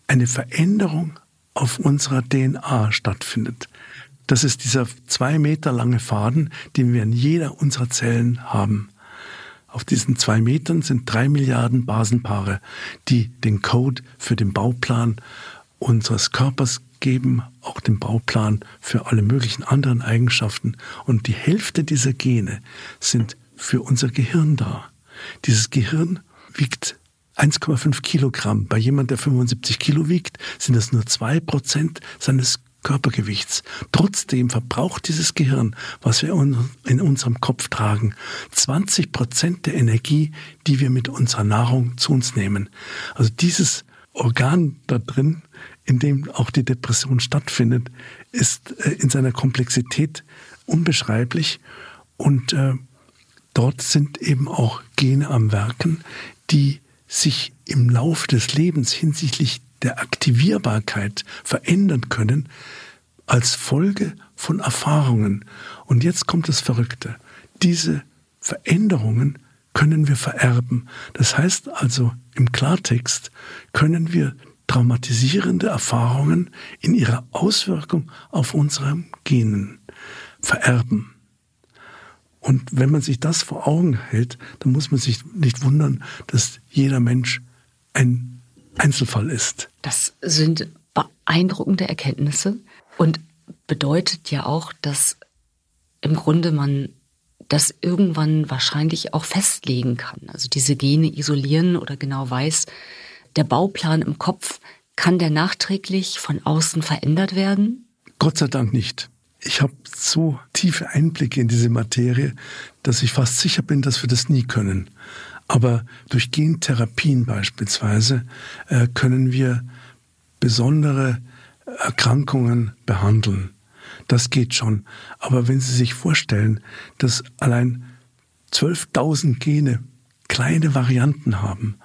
eine Veränderung auf unserer DNA stattfindet. Das ist dieser zwei Meter lange Faden, den wir in jeder unserer Zellen haben. Auf diesen zwei Metern sind drei Milliarden Basenpaare, die den Code für den Bauplan unseres Körpers geben, auch den Bauplan für alle möglichen anderen Eigenschaften. Und die Hälfte dieser Gene sind für unser Gehirn da. Dieses Gehirn wiegt 1,5 Kilogramm. Bei jemand, der 75 Kilo wiegt, sind das nur zwei Prozent seines Körpergewichts. Trotzdem verbraucht dieses Gehirn, was wir in unserem Kopf tragen, 20 Prozent der Energie, die wir mit unserer Nahrung zu uns nehmen. Also dieses Organ da drin, in dem auch die Depression stattfindet, ist äh, in seiner Komplexität unbeschreiblich und äh, dort sind eben auch Gene am Werken, die sich im Lauf des Lebens hinsichtlich der Aktivierbarkeit verändern können als Folge von Erfahrungen. Und jetzt kommt das Verrückte. Diese Veränderungen können wir vererben. Das heißt also im Klartext können wir traumatisierende Erfahrungen in ihrer Auswirkung auf unsere Genen vererben. Und wenn man sich das vor Augen hält, dann muss man sich nicht wundern, dass jeder Mensch ein Einzelfall ist. Das sind beeindruckende Erkenntnisse und bedeutet ja auch, dass im Grunde man das irgendwann wahrscheinlich auch festlegen kann. Also diese Gene isolieren oder genau weiß, der Bauplan im Kopf, kann der nachträglich von außen verändert werden? Gott sei Dank nicht. Ich habe so tiefe Einblicke in diese Materie, dass ich fast sicher bin, dass wir das nie können. Aber durch Gentherapien beispielsweise äh, können wir besondere Erkrankungen behandeln. Das geht schon. Aber wenn Sie sich vorstellen, dass allein 12.000 Gene kleine Varianten haben,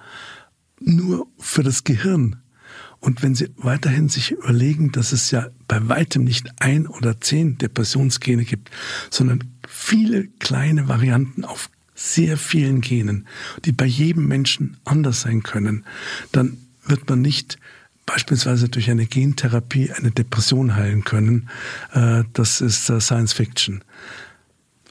nur für das Gehirn. Und wenn Sie weiterhin sich überlegen, dass es ja bei weitem nicht ein oder zehn Depressionsgene gibt, sondern viele kleine Varianten auf sehr vielen Genen, die bei jedem Menschen anders sein können, dann wird man nicht beispielsweise durch eine Gentherapie eine Depression heilen können. Äh, das ist äh, Science Fiction.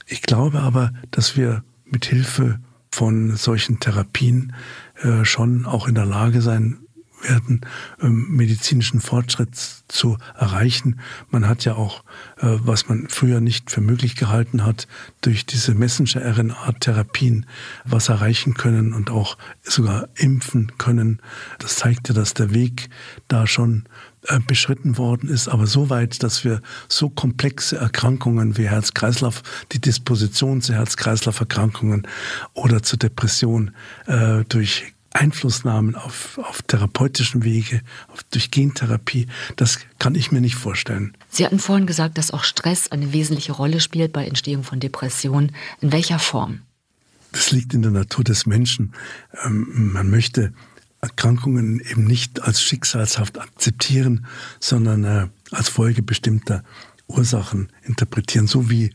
Ich glaube aber, dass wir mit Hilfe von solchen Therapien äh, schon auch in der Lage sein werden, ähm, medizinischen Fortschritt zu erreichen. Man hat ja auch, äh, was man früher nicht für möglich gehalten hat, durch diese Messenger-RNA-Therapien was erreichen können und auch sogar impfen können. Das zeigt ja, dass der Weg da schon äh, beschritten worden ist, aber so weit, dass wir so komplexe Erkrankungen wie Herz-Kreislauf, die Disposition zu Herz-Kreislauf-Erkrankungen oder zur Depression äh, durch Einflussnahmen auf, auf therapeutischen Wege, auf, durch Gentherapie, das kann ich mir nicht vorstellen. Sie hatten vorhin gesagt, dass auch Stress eine wesentliche Rolle spielt bei Entstehung von Depressionen. In welcher Form? Das liegt in der Natur des Menschen. Ähm, man möchte Erkrankungen eben nicht als schicksalshaft akzeptieren, sondern äh, als Folge bestimmter Ursachen interpretieren, so wie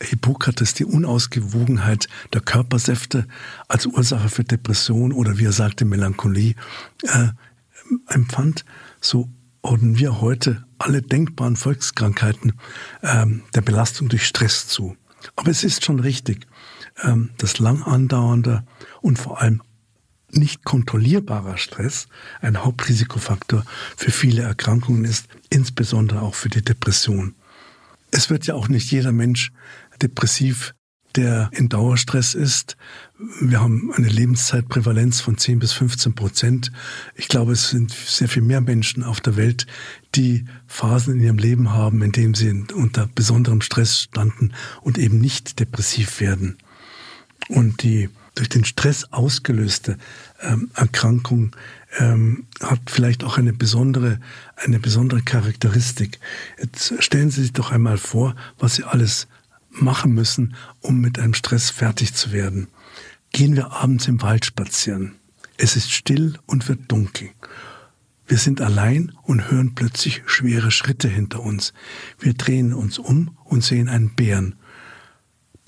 Hippokrates die Unausgewogenheit der Körpersäfte als Ursache für Depression oder wie er sagte Melancholie äh, empfand, so ordnen wir heute alle denkbaren Volkskrankheiten äh, der Belastung durch Stress zu. Aber es ist schon richtig, äh, dass lang andauernder und vor allem nicht kontrollierbarer Stress ein Hauptrisikofaktor für viele Erkrankungen ist, insbesondere auch für die Depression. Es wird ja auch nicht jeder Mensch depressiv, der in Dauerstress ist. Wir haben eine Lebenszeitprävalenz von 10 bis 15 Prozent. Ich glaube, es sind sehr viel mehr Menschen auf der Welt, die Phasen in ihrem Leben haben, in denen sie unter besonderem Stress standen und eben nicht depressiv werden. Und die durch den Stress ausgelöste ähm, Erkrankung ähm, hat vielleicht auch eine besondere, eine besondere Charakteristik. Jetzt stellen Sie sich doch einmal vor, was Sie alles machen müssen, um mit einem Stress fertig zu werden. Gehen wir abends im Wald spazieren. Es ist still und wird dunkel. Wir sind allein und hören plötzlich schwere Schritte hinter uns. Wir drehen uns um und sehen einen Bären,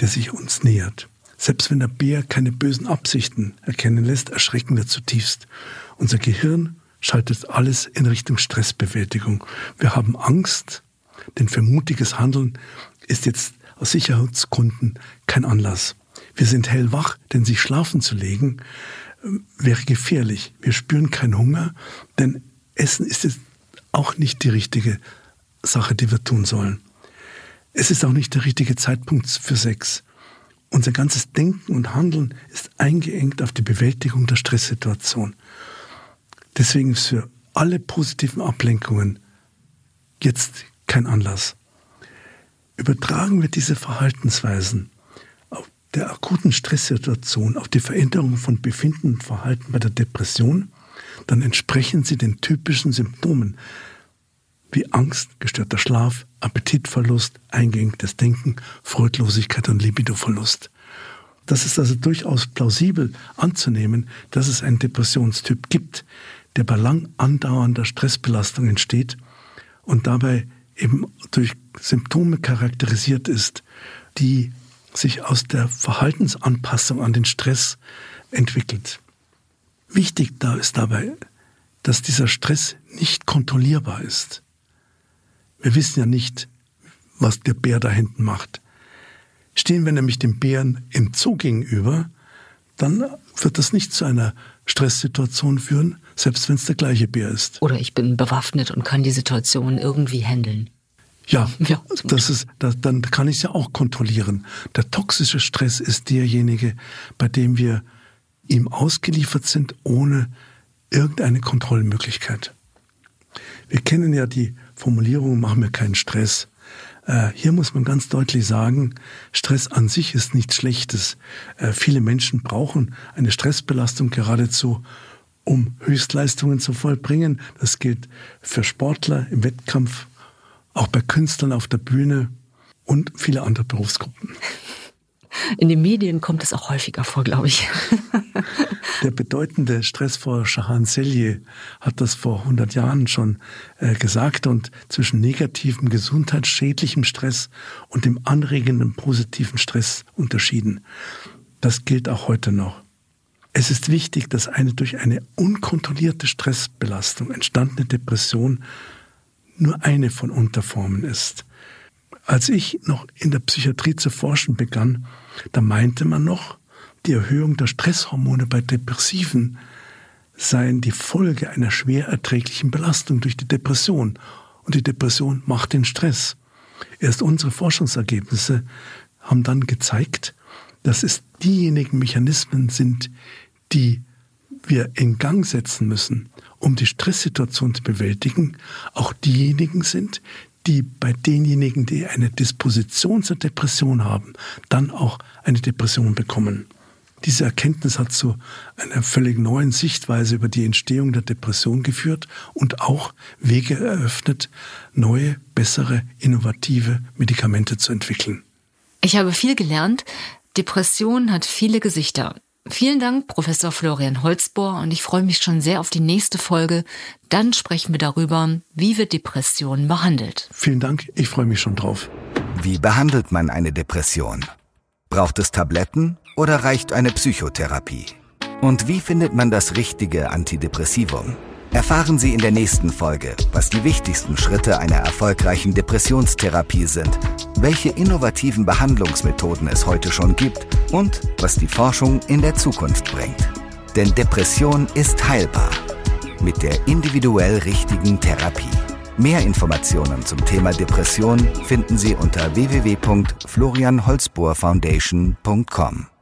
der sich uns nähert. Selbst wenn der Bär keine bösen Absichten erkennen lässt, erschrecken wir zutiefst. Unser Gehirn schaltet alles in Richtung Stressbewältigung. Wir haben Angst, denn für mutiges Handeln ist jetzt aus Sicherheitsgründen kein Anlass. Wir sind hellwach, denn sich schlafen zu legen äh, wäre gefährlich. Wir spüren keinen Hunger, denn Essen ist jetzt auch nicht die richtige Sache, die wir tun sollen. Es ist auch nicht der richtige Zeitpunkt für Sex. Unser ganzes Denken und Handeln ist eingeengt auf die Bewältigung der Stresssituation. Deswegen ist für alle positiven Ablenkungen jetzt kein Anlass. Übertragen wir diese Verhaltensweisen auf der akuten Stresssituation, auf die Veränderung von Befinden und Verhalten bei der Depression, dann entsprechen sie den typischen Symptomen wie Angst, gestörter Schlaf, Appetitverlust, eingeengtes Denken, Freudlosigkeit und Libidoverlust. Das ist also durchaus plausibel anzunehmen, dass es einen Depressionstyp gibt, der bei lang andauernder Stressbelastung entsteht und dabei eben durch Symptome charakterisiert ist, die sich aus der Verhaltensanpassung an den Stress entwickelt. Wichtig da ist dabei, dass dieser Stress nicht kontrollierbar ist. Wir wissen ja nicht, was der Bär da hinten macht. Stehen wir nämlich dem Bären im Zoo gegenüber, dann wird das nicht zu einer Stresssituation führen, selbst wenn es der gleiche Bär ist. Oder ich bin bewaffnet und kann die Situation irgendwie handeln. Ja, [LAUGHS] ja das ist, das, dann kann ich es ja auch kontrollieren. Der toxische Stress ist derjenige, bei dem wir ihm ausgeliefert sind, ohne irgendeine Kontrollmöglichkeit. Wir kennen ja die Formulierung, machen wir keinen Stress. Äh, hier muss man ganz deutlich sagen, Stress an sich ist nichts Schlechtes. Äh, viele Menschen brauchen eine Stressbelastung geradezu, um Höchstleistungen zu vollbringen. Das gilt für Sportler im Wettkampf, auch bei Künstlern auf der Bühne und viele andere Berufsgruppen. In den Medien kommt es auch häufiger vor, glaube ich. [LAUGHS] Der bedeutende Stressforscher Hans Selye hat das vor 100 Jahren schon äh, gesagt und zwischen negativem, gesundheitsschädlichem Stress und dem anregenden, positiven Stress unterschieden. Das gilt auch heute noch. Es ist wichtig, dass eine durch eine unkontrollierte Stressbelastung entstandene Depression nur eine von Unterformen ist. Als ich noch in der Psychiatrie zu forschen begann, da meinte man noch, die Erhöhung der Stresshormone bei Depressiven seien die Folge einer schwer erträglichen Belastung durch die Depression. Und die Depression macht den Stress. Erst unsere Forschungsergebnisse haben dann gezeigt, dass es diejenigen Mechanismen sind, die wir in Gang setzen müssen, um die Stresssituation zu bewältigen, auch diejenigen sind, die bei denjenigen, die eine Disposition zur Depression haben, dann auch eine Depression bekommen. Diese Erkenntnis hat zu einer völlig neuen Sichtweise über die Entstehung der Depression geführt und auch Wege eröffnet, neue, bessere, innovative Medikamente zu entwickeln. Ich habe viel gelernt. Depression hat viele Gesichter. Vielen Dank, Professor Florian Holzbohr, und ich freue mich schon sehr auf die nächste Folge. Dann sprechen wir darüber, wie wird Depression behandelt. Vielen Dank, ich freue mich schon drauf. Wie behandelt man eine Depression? Braucht es Tabletten oder reicht eine Psychotherapie? Und wie findet man das richtige Antidepressivum? Erfahren Sie in der nächsten Folge, was die wichtigsten Schritte einer erfolgreichen Depressionstherapie sind, welche innovativen Behandlungsmethoden es heute schon gibt und was die Forschung in der Zukunft bringt. Denn Depression ist heilbar mit der individuell richtigen Therapie. Mehr Informationen zum Thema Depression finden Sie unter www.florianholzbohrfoundation.com.